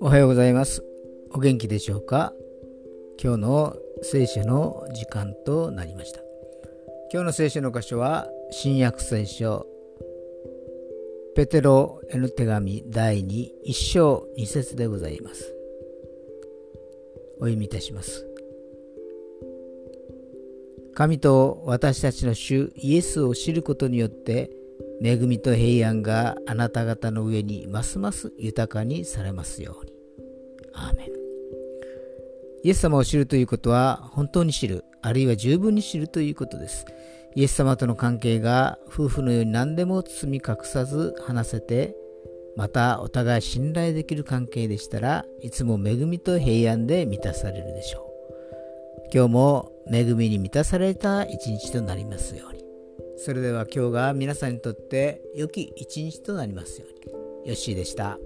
おはようございますお元気でしょうか？今日の聖書の時間となりました今日の聖書の箇所は新約聖書ペテロへの手紙第2、1章2節でございます。お読みいたします。神と私たちの主イエスを知ることによって恵みと平安があなた方の上にますます豊かにされますように。アーメン。イエス様を知るということは本当に知る、あるいは十分に知るということです。イエス様との関係が夫婦のように何でも包み隠さず話せてまたお互い信頼できる関係でしたらいつも恵みと平安で満たされるでしょう今日も恵みに満たされた一日となりますようにそれでは今日が皆さんにとって良き一日となりますようによッしーでした。